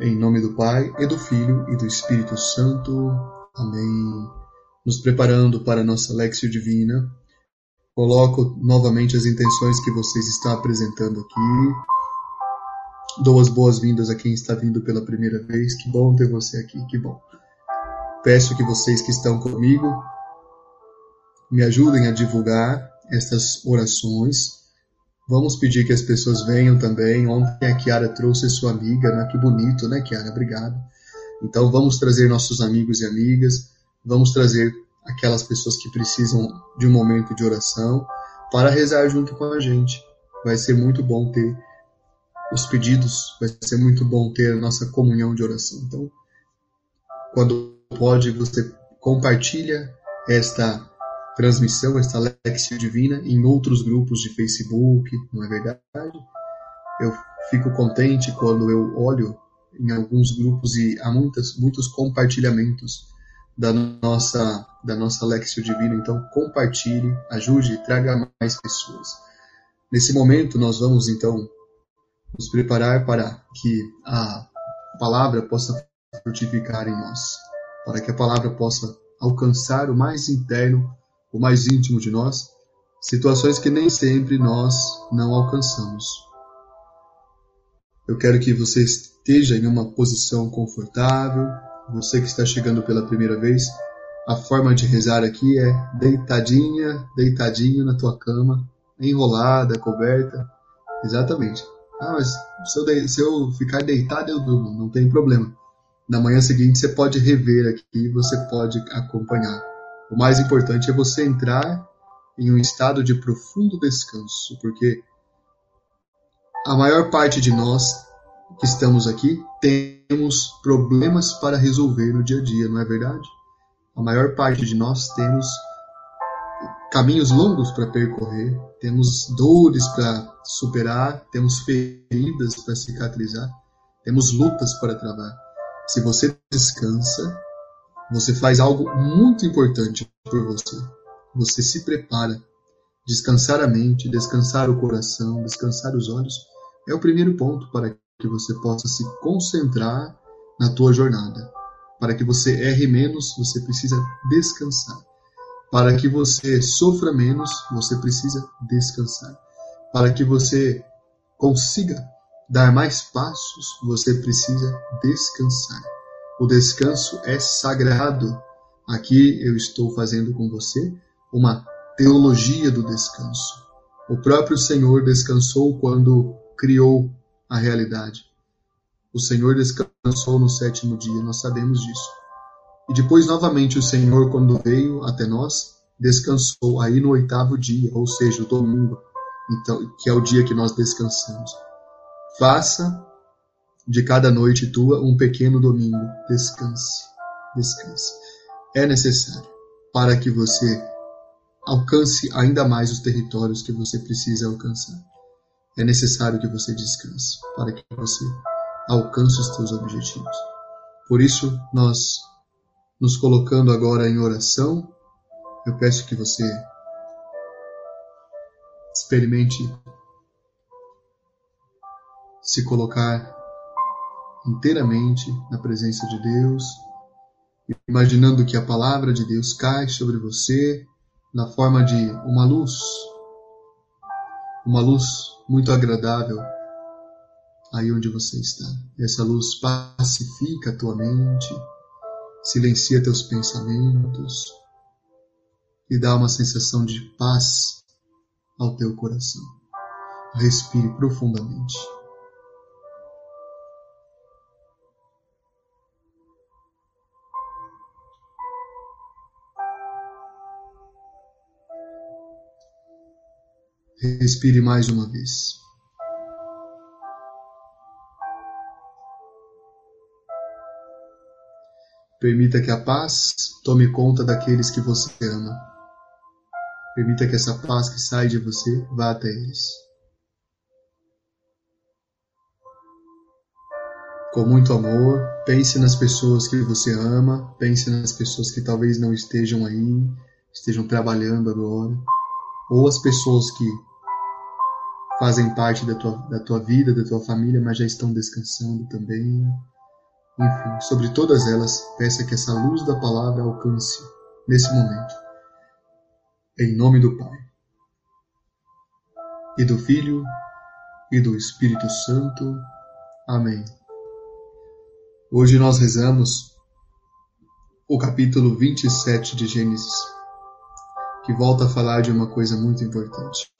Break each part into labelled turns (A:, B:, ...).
A: Em nome do Pai, e do Filho, e do Espírito Santo. Amém. Nos preparando para a nossa Lexio Divina, coloco novamente as intenções que vocês estão apresentando aqui. Dou as boas-vindas a quem está vindo pela primeira vez. Que bom ter você aqui, que bom. Peço que vocês que estão comigo me ajudem a divulgar estas orações Vamos pedir que as pessoas venham também. Ontem a Kiara trouxe sua amiga, né? Que bonito, né, Kiara? Obrigado. Então vamos trazer nossos amigos e amigas, vamos trazer aquelas pessoas que precisam de um momento de oração para rezar junto com a gente. Vai ser muito bom ter os pedidos, vai ser muito bom ter a nossa comunhão de oração. Então, quando pode, você compartilha esta transmissão, esta Lexia Divina, em outros grupos de Facebook, não é verdade? Eu fico contente quando eu olho em alguns grupos e há muitas, muitos compartilhamentos da nossa, da nossa Lexio Divina. Então, compartilhe, ajude, traga mais pessoas. Nesse momento, nós vamos então nos preparar para que a palavra possa frutificar em nós, para que a palavra possa alcançar o mais interno o mais íntimo de nós, situações que nem sempre nós não alcançamos. Eu quero que você esteja em uma posição confortável. Você que está chegando pela primeira vez, a forma de rezar aqui é deitadinha, deitadinho na tua cama, enrolada, coberta. Exatamente. Ah, mas se eu, de... se eu ficar deitado eu durmo, não tem problema. Na manhã seguinte você pode rever aqui, você pode acompanhar. O mais importante é você entrar em um estado de profundo descanso, porque a maior parte de nós que estamos aqui temos problemas para resolver no dia a dia, não é verdade? A maior parte de nós temos caminhos longos para percorrer, temos dores para superar, temos feridas para cicatrizar, temos lutas para travar. Se você descansa, você faz algo muito importante por você. Você se prepara. Descansar a mente, descansar o coração, descansar os olhos é o primeiro ponto para que você possa se concentrar na tua jornada. Para que você erre menos, você precisa descansar. Para que você sofra menos, você precisa descansar. Para que você consiga dar mais passos, você precisa descansar. O descanso é sagrado. Aqui eu estou fazendo com você uma teologia do descanso. O próprio Senhor descansou quando criou a realidade. O Senhor descansou no sétimo dia, nós sabemos disso. E depois, novamente, o Senhor, quando veio até nós, descansou aí no oitavo dia, ou seja, o domingo, então, que é o dia que nós descansamos. Faça de cada noite tua um pequeno domingo. Descanse, descanse. É necessário para que você alcance ainda mais os territórios que você precisa alcançar. É necessário que você descanse para que você alcance os teus objetivos. Por isso, nós nos colocando agora em oração, eu peço que você experimente se colocar inteiramente na presença de Deus, imaginando que a palavra de Deus cai sobre você na forma de uma luz, uma luz muito agradável aí onde você está. Essa luz pacifica a tua mente, silencia teus pensamentos e dá uma sensação de paz ao teu coração. Respire profundamente. Respire mais uma vez. Permita que a paz tome conta daqueles que você ama. Permita que essa paz que sai de você vá até eles. Com muito amor, pense nas pessoas que você ama, pense nas pessoas que talvez não estejam aí, estejam trabalhando agora, ou as pessoas que fazem parte da tua, da tua vida, da tua família, mas já estão descansando também. Enfim, sobre todas elas, peça que essa luz da palavra alcance nesse momento. Em nome do Pai, e do Filho, e do Espírito Santo. Amém. Hoje nós rezamos o capítulo 27 de Gênesis, que volta a falar de uma coisa muito importante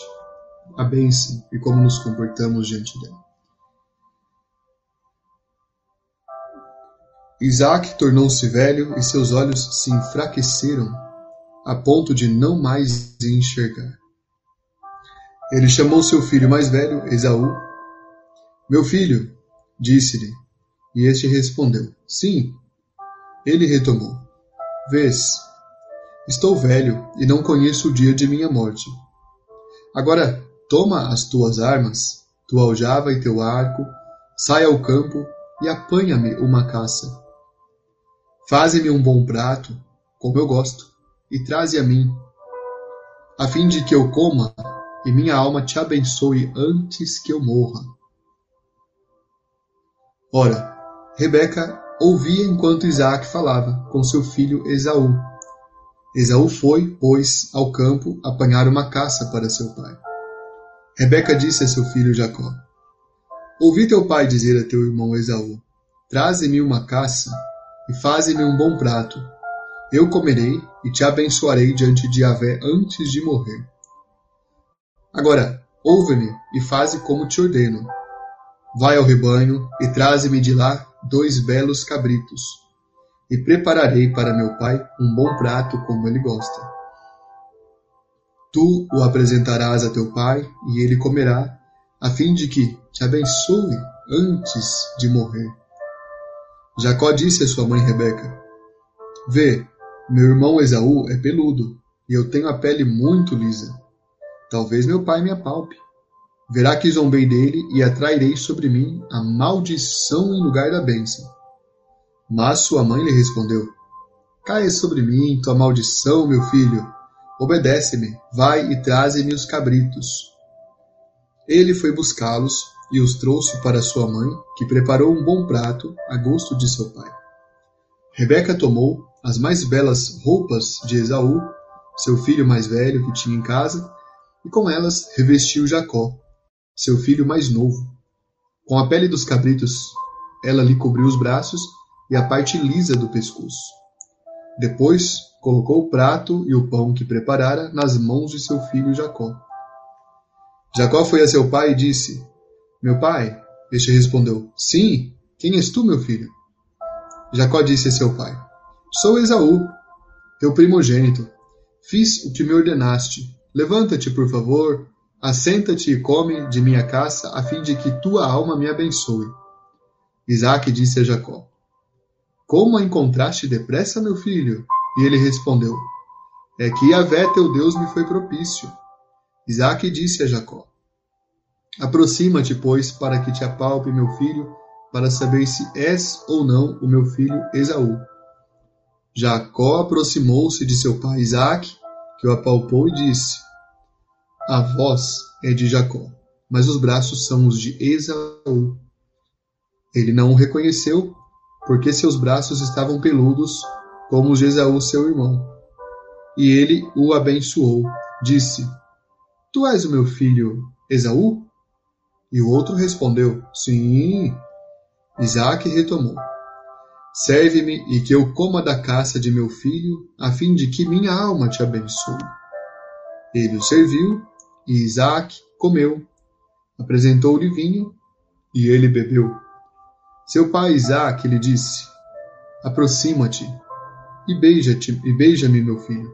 A: a bênção e como nos comportamos diante dela. Isaac tornou-se velho e seus olhos se enfraqueceram a ponto de não mais enxergar. Ele chamou seu filho mais velho, Esaú. Meu filho, disse-lhe, e este respondeu: Sim. Ele retomou: Vês, estou velho e não conheço o dia de minha morte. Agora Toma as tuas armas, tua aljava e teu arco, sai ao campo e apanha-me uma caça. Faze-me um bom prato, como eu gosto, e traze a mim, a fim de que eu coma e minha alma te abençoe antes que eu morra. Ora, Rebeca ouvia enquanto Isaac falava com seu filho Esaú. Esaú foi, pois, ao campo apanhar uma caça para seu pai. Rebeca disse a seu filho Jacó: Ouvi teu pai dizer a teu irmão Esaú: Traze-me uma caça e faze-me um bom prato. Eu comerei e te abençoarei diante de Yahvé antes de morrer. Agora, ouve-me e faze como te ordeno. Vai ao rebanho e traze-me de lá dois belos cabritos, e prepararei para meu pai um bom prato como ele gosta. Tu o apresentarás a teu pai, e ele comerá, a fim de que te abençoe antes de morrer. Jacó disse a sua mãe Rebeca: Vê, meu irmão Esaú é peludo, e eu tenho a pele muito lisa. Talvez meu pai me apalpe. Verá que zombei dele e atrairei sobre mim a maldição em lugar da bênção. Mas sua mãe lhe respondeu: Caia sobre mim tua maldição, meu filho Obedece-me, vai e traze-me os cabritos. Ele foi buscá-los e os trouxe para sua mãe, que preparou um bom prato a gosto de seu pai. Rebeca tomou as mais belas roupas de Esaú, seu filho mais velho que tinha em casa, e com elas revestiu Jacó, seu filho mais novo. Com a pele dos cabritos, ela lhe cobriu os braços e a parte lisa do pescoço. Depois colocou o prato e o pão que preparara nas mãos de seu filho Jacó. Jacó foi a seu pai e disse: Meu pai? Este respondeu: Sim, quem és tu, meu filho? Jacó disse a seu pai: Sou Esaú, teu primogênito. Fiz o que me ordenaste. Levanta-te, por favor, assenta-te e come de minha caça, a fim de que tua alma me abençoe. Isaac disse a Jacó: Como a encontraste depressa, meu filho? E ele respondeu: É que Yahvé teu Deus me foi propício. Isaac disse a Jacó: Aproxima-te, pois, para que te apalpe meu filho, para saber se és ou não o meu filho Esaú. Jacó aproximou-se de seu pai Isaac, que o apalpou e disse: A voz é de Jacó, mas os braços são os de Esaú. Ele não o reconheceu, porque seus braços estavam peludos como os de Esaú seu irmão. E ele o abençoou. Disse: Tu és o meu filho Esaú? E o outro respondeu: Sim. Isaac retomou: Serve-me e que eu coma da caça de meu filho, a fim de que minha alma te abençoe. Ele o serviu, e Isaac comeu. Apresentou-lhe vinho, e ele bebeu. Seu pai Isaac lhe disse: Aproxima-te e beija-te e beija-me, meu filho.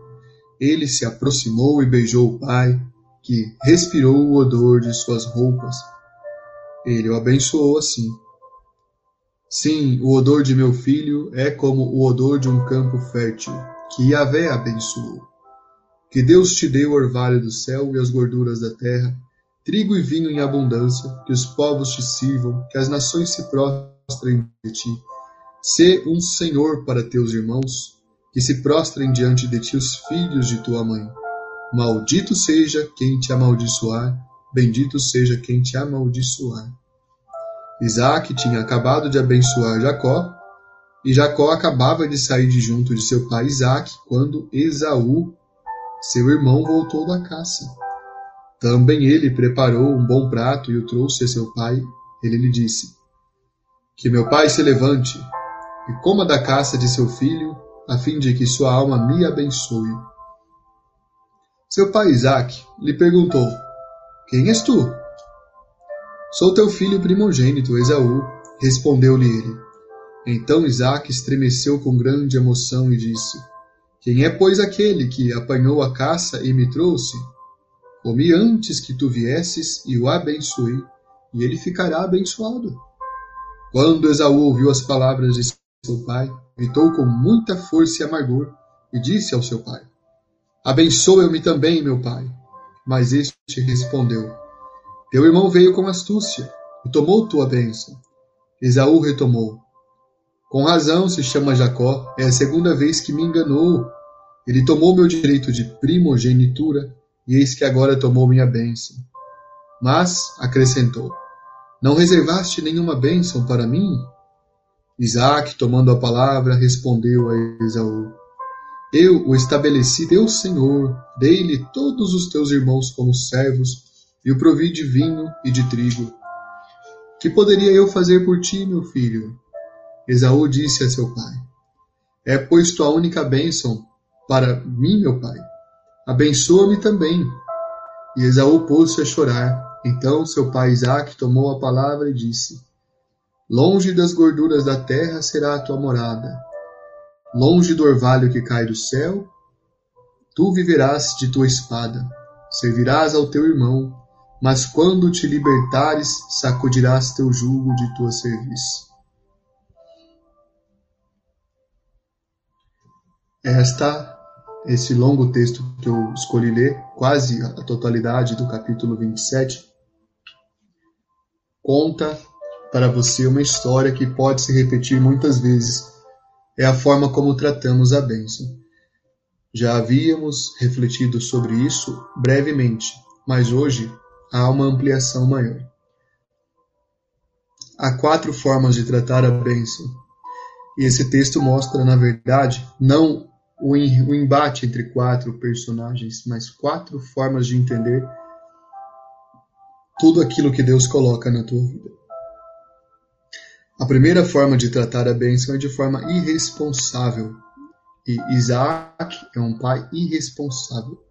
A: Ele se aproximou e beijou o pai, que respirou o odor de suas roupas. Ele o abençoou assim. Sim, o odor de meu filho é como o odor de um campo fértil, que Yahvé abençoou. Que Deus te dê o orvalho do céu e as gorduras da terra, trigo e vinho em abundância, que os povos te sirvam, que as nações se prostrem de ti. Sê um senhor para teus irmãos, que se prostrem diante de ti os filhos de tua mãe. Maldito seja quem te amaldiçoar, bendito seja quem te amaldiçoar. Isaac tinha acabado de abençoar Jacó, e Jacó acabava de sair de junto de seu pai Isaac quando Esaú, seu irmão, voltou da caça. Também ele preparou um bom prato e o trouxe a seu pai. Ele lhe disse: Que meu pai se levante e coma da caça de seu filho, a fim de que sua alma me abençoe. Seu pai Isaac lhe perguntou: Quem és tu? Sou teu filho primogênito, Esaú, respondeu-lhe ele. Então Isaac estremeceu com grande emoção e disse: Quem é, pois, aquele que apanhou a caça e me trouxe? Comi antes que tu viesses e o abençoei, e ele ficará abençoado. Quando Esaú ouviu as palavras de seu pai, gritou com muita força e amargor e disse ao seu pai: Abençoa-me também, meu pai. Mas este respondeu: teu irmão veio com astúcia e tomou tua bênção. Esaú retomou: Com razão se chama Jacó, é a segunda vez que me enganou. Ele tomou meu direito de primogenitura, e eis que agora tomou minha bênção. Mas, acrescentou, não reservaste nenhuma bênção para mim? Isaac, tomando a palavra, respondeu a Esaú: Eu o estabeleci teu senhor, dei-lhe todos os teus irmãos como servos, e o provi de vinho e de trigo. Que poderia eu fazer por ti, meu filho? Esaú disse a seu pai: É, pois, tua única bênção para mim, meu pai. Abençoa-me também. E Esaú pôs-se a chorar. Então seu pai Isaque tomou a palavra e disse: Longe das gorduras da terra será a tua morada. Longe do orvalho que cai do céu, tu viverás de tua espada. Servirás ao teu irmão mas quando te libertares, sacudirás teu jugo de tua serviço. Esta, esse longo texto que eu escolhi ler, quase a totalidade do capítulo 27, conta para você uma história que pode se repetir muitas vezes. É a forma como tratamos a bênção. Já havíamos refletido sobre isso brevemente, mas hoje há uma ampliação maior. Há quatro formas de tratar a bênção. E esse texto mostra, na verdade, não o embate entre quatro personagens, mas quatro formas de entender tudo aquilo que Deus coloca na tua vida. A primeira forma de tratar a bênção é de forma irresponsável. E Isaac é um pai irresponsável.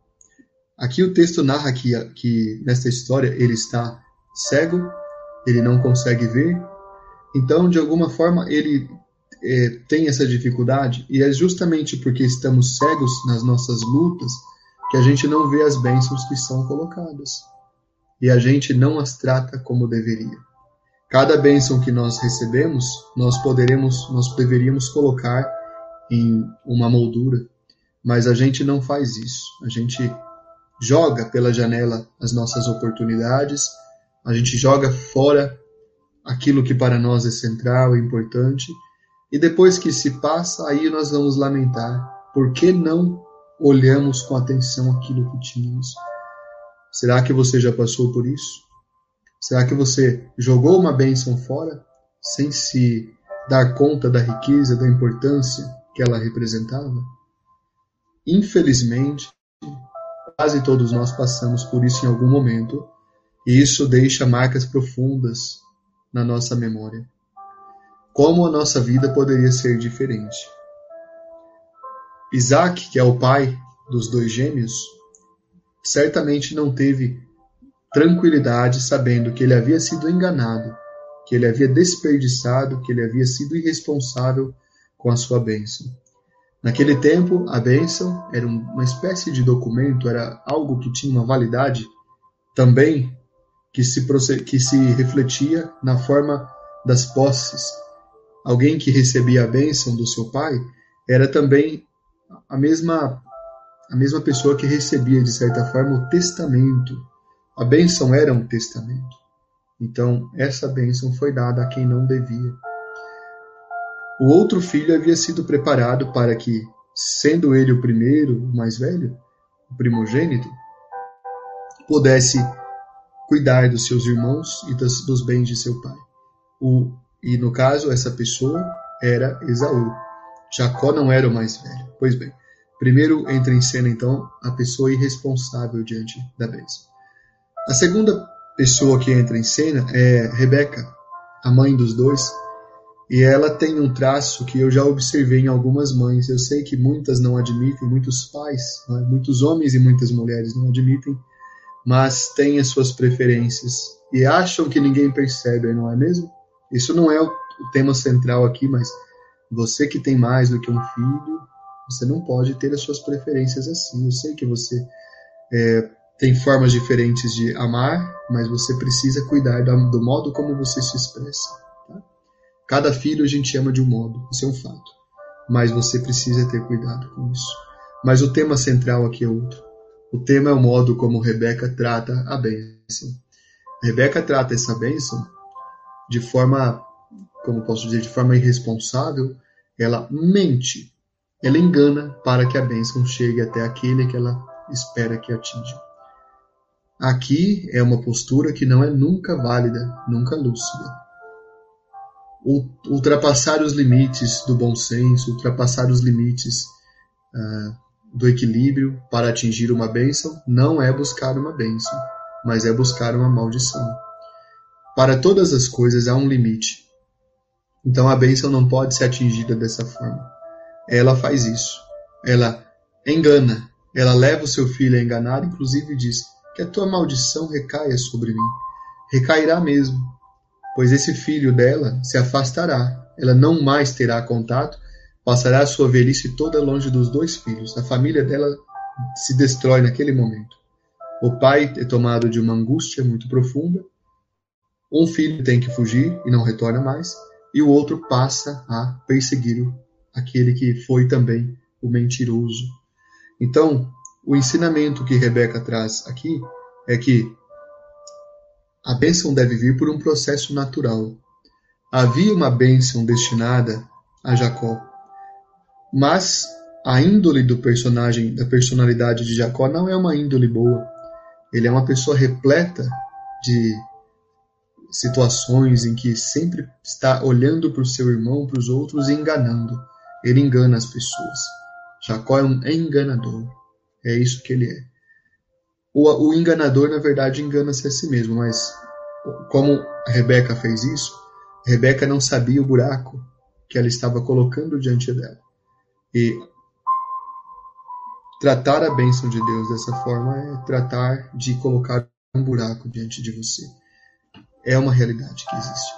A: Aqui o texto narra que, que nesta história ele está cego, ele não consegue ver, então de alguma forma ele é, tem essa dificuldade e é justamente porque estamos cegos nas nossas lutas que a gente não vê as bênçãos que são colocadas e a gente não as trata como deveria. Cada bênção que nós recebemos, nós poderemos, nós deveríamos colocar em uma moldura, mas a gente não faz isso. A gente joga pela janela as nossas oportunidades, a gente joga fora aquilo que para nós é central e importante, e depois que se passa, aí nós vamos lamentar. Por que não olhamos com atenção aquilo que tínhamos? Será que você já passou por isso? Será que você jogou uma bênção fora sem se dar conta da riqueza, da importância que ela representava? Infelizmente, Quase todos nós passamos por isso em algum momento, e isso deixa marcas profundas na nossa memória. Como a nossa vida poderia ser diferente? Isaac, que é o pai dos dois gêmeos, certamente não teve tranquilidade sabendo que ele havia sido enganado, que ele havia desperdiçado, que ele havia sido irresponsável com a sua bênção. Naquele tempo, a bênção era uma espécie de documento, era algo que tinha uma validade também que se, que se refletia na forma das posses. Alguém que recebia a bênção do seu pai era também a mesma a mesma pessoa que recebia de certa forma o testamento. A bênção era um testamento. Então, essa bênção foi dada a quem não devia. O outro filho havia sido preparado para que, sendo ele o primeiro, o mais velho, o primogênito, pudesse cuidar dos seus irmãos e dos, bens de seu pai. O, e no caso, essa pessoa era Esaú. Jacó não era o mais velho. Pois bem, primeiro entra em cena então a pessoa irresponsável diante da bênção. A segunda pessoa que entra em cena é Rebeca, a mãe dos dois, e ela tem um traço que eu já observei em algumas mães. Eu sei que muitas não admitem, muitos pais, né? muitos homens e muitas mulheres não admitem, mas têm as suas preferências e acham que ninguém percebe, não é mesmo? Isso não é o tema central aqui, mas você que tem mais do que um filho, você não pode ter as suas preferências assim. Eu sei que você é, tem formas diferentes de amar, mas você precisa cuidar do modo como você se expressa. Tá? Cada filho a gente ama de um modo, isso é um fato. Mas você precisa ter cuidado com isso. Mas o tema central aqui é outro. O tema é o modo como Rebeca trata a bênção. Rebeca trata essa bênção de forma, como posso dizer, de forma irresponsável. Ela mente, ela engana para que a bênção chegue até aquele que ela espera que atinja. Aqui é uma postura que não é nunca válida, nunca lúcida. Ultrapassar os limites do bom senso, ultrapassar os limites uh, do equilíbrio para atingir uma bênção não é buscar uma bênção, mas é buscar uma maldição. Para todas as coisas há um limite. Então a bênção não pode ser atingida dessa forma. Ela faz isso. Ela engana. Ela leva o seu filho a enganar, inclusive diz que a tua maldição recaia sobre mim. Recairá mesmo, pois esse filho dela se afastará. Ela não mais terá contato Passará a sua velhice toda longe dos dois filhos. A família dela se destrói naquele momento. O pai é tomado de uma angústia muito profunda. Um filho tem que fugir e não retorna mais. E o outro passa a perseguir aquele que foi também o mentiroso. Então, o ensinamento que Rebeca traz aqui é que a bênção deve vir por um processo natural. Havia uma bênção destinada a Jacó, mas a índole do personagem, da personalidade de Jacó não é uma índole boa. Ele é uma pessoa repleta de situações em que sempre está olhando para o seu irmão, para os outros e enganando. Ele engana as pessoas. Jacó é um enganador. É isso que ele é. O, o enganador, na verdade, engana-se a si mesmo, mas como Rebeca fez isso, Rebeca não sabia o buraco que ela estava colocando diante dela. E tratar a bênção de Deus dessa forma é tratar de colocar um buraco diante de você. É uma realidade que existe.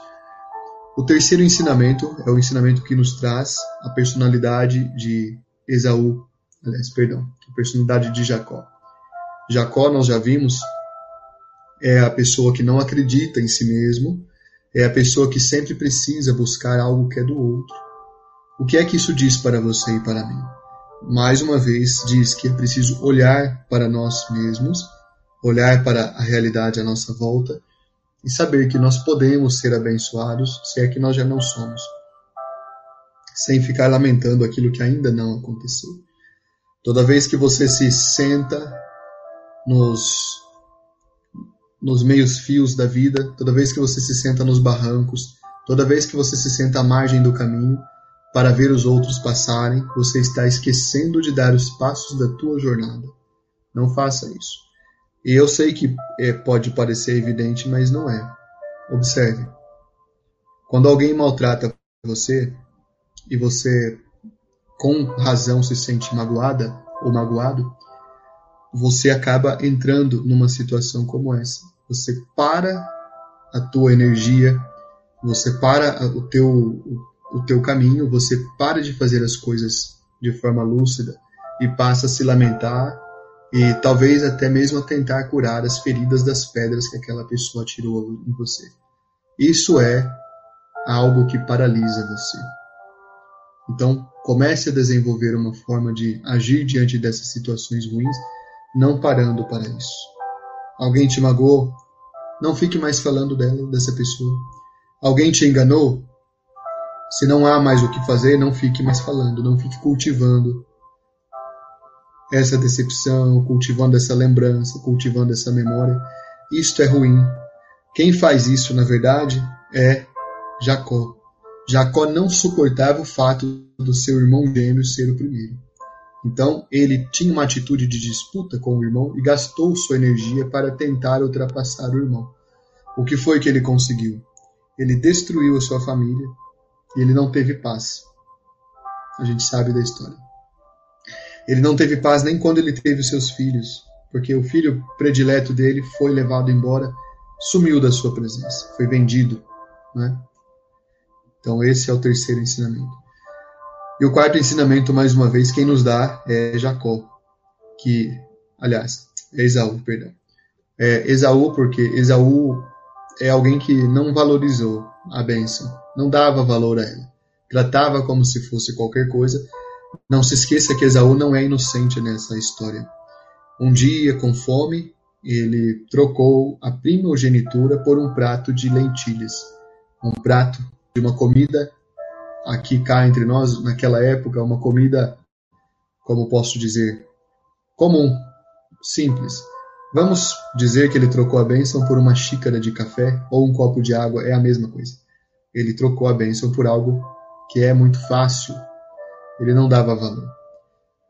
A: O terceiro ensinamento é o ensinamento que nos traz a personalidade de Esaú, aliás, perdão, a personalidade de Jacó. Jacó, nós já vimos, é a pessoa que não acredita em si mesmo, é a pessoa que sempre precisa buscar algo que é do outro. O que é que isso diz para você e para mim? Mais uma vez, diz que é preciso olhar para nós mesmos, olhar para a realidade à nossa volta e saber que nós podemos ser abençoados se é que nós já não somos, sem ficar lamentando aquilo que ainda não aconteceu. Toda vez que você se senta nos nos meios fios da vida, toda vez que você se senta nos barrancos, toda vez que você se senta à margem do caminho, para ver os outros passarem, você está esquecendo de dar os passos da tua jornada. Não faça isso. E eu sei que é, pode parecer evidente, mas não é. Observe. Quando alguém maltrata você e você com razão se sente magoada ou magoado, você acaba entrando numa situação como essa. Você para a tua energia, você para o teu o teu caminho, você para de fazer as coisas de forma lúcida e passa a se lamentar e talvez até mesmo tentar curar as feridas das pedras que aquela pessoa atirou em você. Isso é algo que paralisa você. Então, comece a desenvolver uma forma de agir diante dessas situações ruins, não parando para isso. Alguém te magoou? Não fique mais falando dela, dessa pessoa. Alguém te enganou? Se não há mais o que fazer, não fique mais falando, não fique cultivando essa decepção, cultivando essa lembrança, cultivando essa memória. Isto é ruim. Quem faz isso, na verdade, é Jacó. Jacó não suportava o fato do seu irmão gêmeo ser o primeiro. Então, ele tinha uma atitude de disputa com o irmão e gastou sua energia para tentar ultrapassar o irmão. O que foi que ele conseguiu? Ele destruiu a sua família e ele não teve paz. A gente sabe da história. Ele não teve paz nem quando ele teve seus filhos, porque o filho predileto dele foi levado embora, sumiu da sua presença, foi vendido. Né? Então, esse é o terceiro ensinamento. E o quarto ensinamento, mais uma vez, quem nos dá é Jacó, que, aliás, é Esaú, perdão. É Esaú, porque Esaú é alguém que não valorizou a bênção, não dava valor a ela, tratava como se fosse qualquer coisa não se esqueça que Esaú não é inocente nessa história. Um dia, com fome, ele trocou a primogenitura por um prato de lentilhas. Um prato de uma comida, aqui cá entre nós, naquela época, uma comida, como posso dizer, comum, simples. Vamos dizer que ele trocou a bênção por uma xícara de café ou um copo de água, é a mesma coisa. Ele trocou a bênção por algo que é muito fácil ele não dava valor.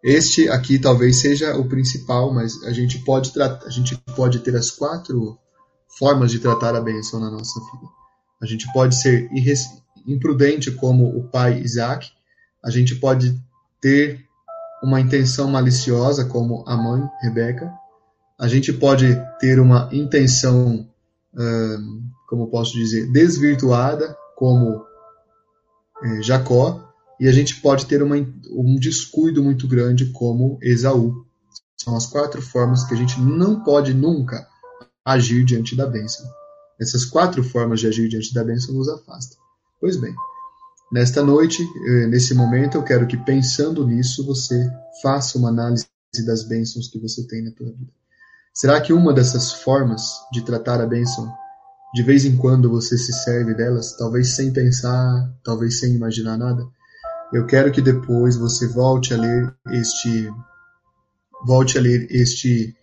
A: Este aqui talvez seja o principal, mas a gente pode a gente pode ter as quatro formas de tratar a bênção na nossa vida. A gente pode ser imprudente como o pai Isaac, a gente pode ter uma intenção maliciosa como a mãe Rebeca, a gente pode ter uma intenção, como posso dizer, desvirtuada como eh, Jacó, e a gente pode ter uma, um descuido muito grande como Esaú. São as quatro formas que a gente não pode nunca agir diante da bênção. Essas quatro formas de agir diante da bênção nos afastam. Pois bem, nesta noite, eh, nesse momento, eu quero que pensando nisso, você faça uma análise das bênçãos que você tem na tua vida. Será que uma dessas formas de tratar a bênção, de vez em quando você se serve delas, talvez sem pensar, talvez sem imaginar nada? Eu quero que depois você volte a ler este volte a ler este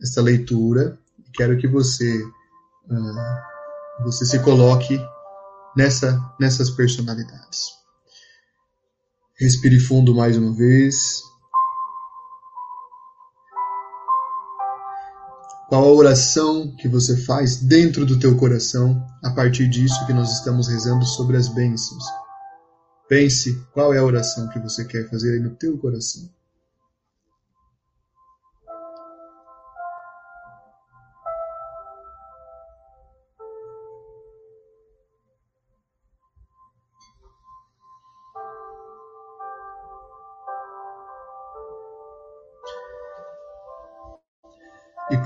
A: esta leitura. Quero que você uh, você se coloque nessa nessas personalidades. Respire fundo mais uma vez. Qual a oração que você faz dentro do teu coração a partir disso que nós estamos rezando sobre as bênçãos? Pense qual é a oração que você quer fazer aí no teu coração.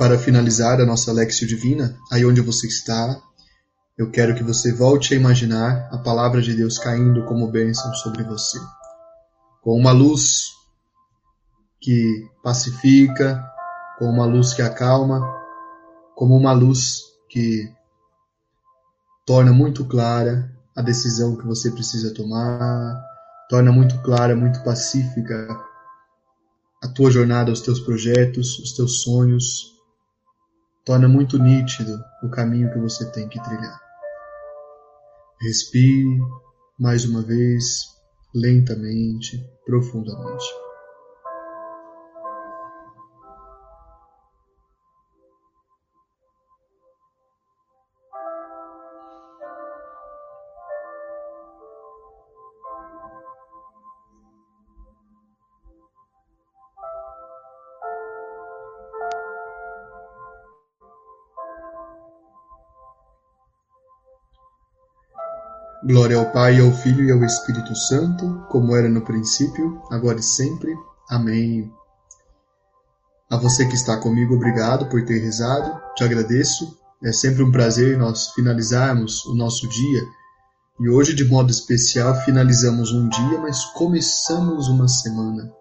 A: Para finalizar a nossa Lexio Divina, aí onde você está, eu quero que você volte a imaginar a palavra de Deus caindo como bênção sobre você, com uma luz que pacifica, com uma luz que acalma, como uma luz que torna muito clara a decisão que você precisa tomar, torna muito clara, muito pacífica a tua jornada, os teus projetos, os teus sonhos, torna muito nítido o caminho que você tem que trilhar. Respire mais uma vez, lentamente, profundamente. Glória ao Pai, ao Filho e ao Espírito Santo, como era no princípio, agora e sempre. Amém. A você que está comigo, obrigado por ter rezado, te agradeço. É sempre um prazer nós finalizarmos o nosso dia. E hoje, de modo especial, finalizamos um dia, mas começamos uma semana.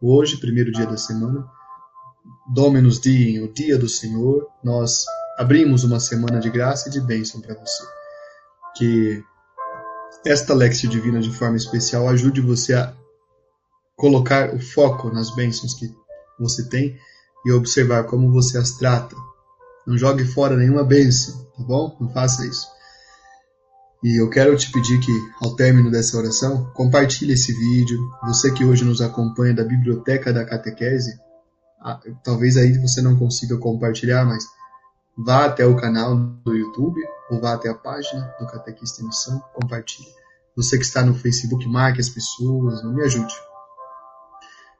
A: Hoje, primeiro dia da semana, Dominus Diem, o dia do Senhor, nós abrimos uma semana de graça e de bênção para você. Que esta Lexio Divina de forma especial ajude você a colocar o foco nas bênçãos que você tem e observar como você as trata. Não jogue fora nenhuma bênção, tá bom? Não faça isso. E eu quero te pedir que, ao término dessa oração, compartilhe esse vídeo. Você que hoje nos acompanha da Biblioteca da Catequese, talvez aí você não consiga compartilhar, mas vá até o canal do YouTube ou vá até a página do Catequista em Missão, compartilhe. Você que está no Facebook, marque as pessoas, me ajude.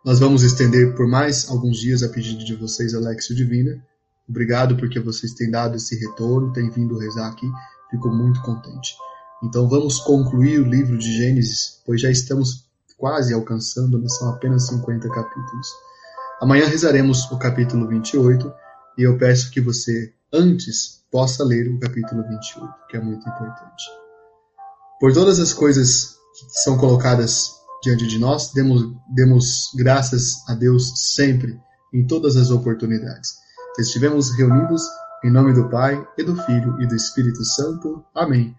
A: Nós vamos estender por mais alguns dias a pedido de vocês a Lexio Divina. Obrigado porque vocês têm dado esse retorno, têm vindo rezar aqui. Fico muito contente. Então vamos concluir o livro de Gênesis, pois já estamos quase alcançando, mas são apenas 50 capítulos. Amanhã rezaremos o capítulo 28 e eu peço que você, antes, possa ler o capítulo 28, que é muito importante. Por todas as coisas que são colocadas diante de nós, demos, demos graças a Deus sempre, em todas as oportunidades. Estivemos reunidos em nome do Pai, e do Filho e do Espírito Santo. Amém.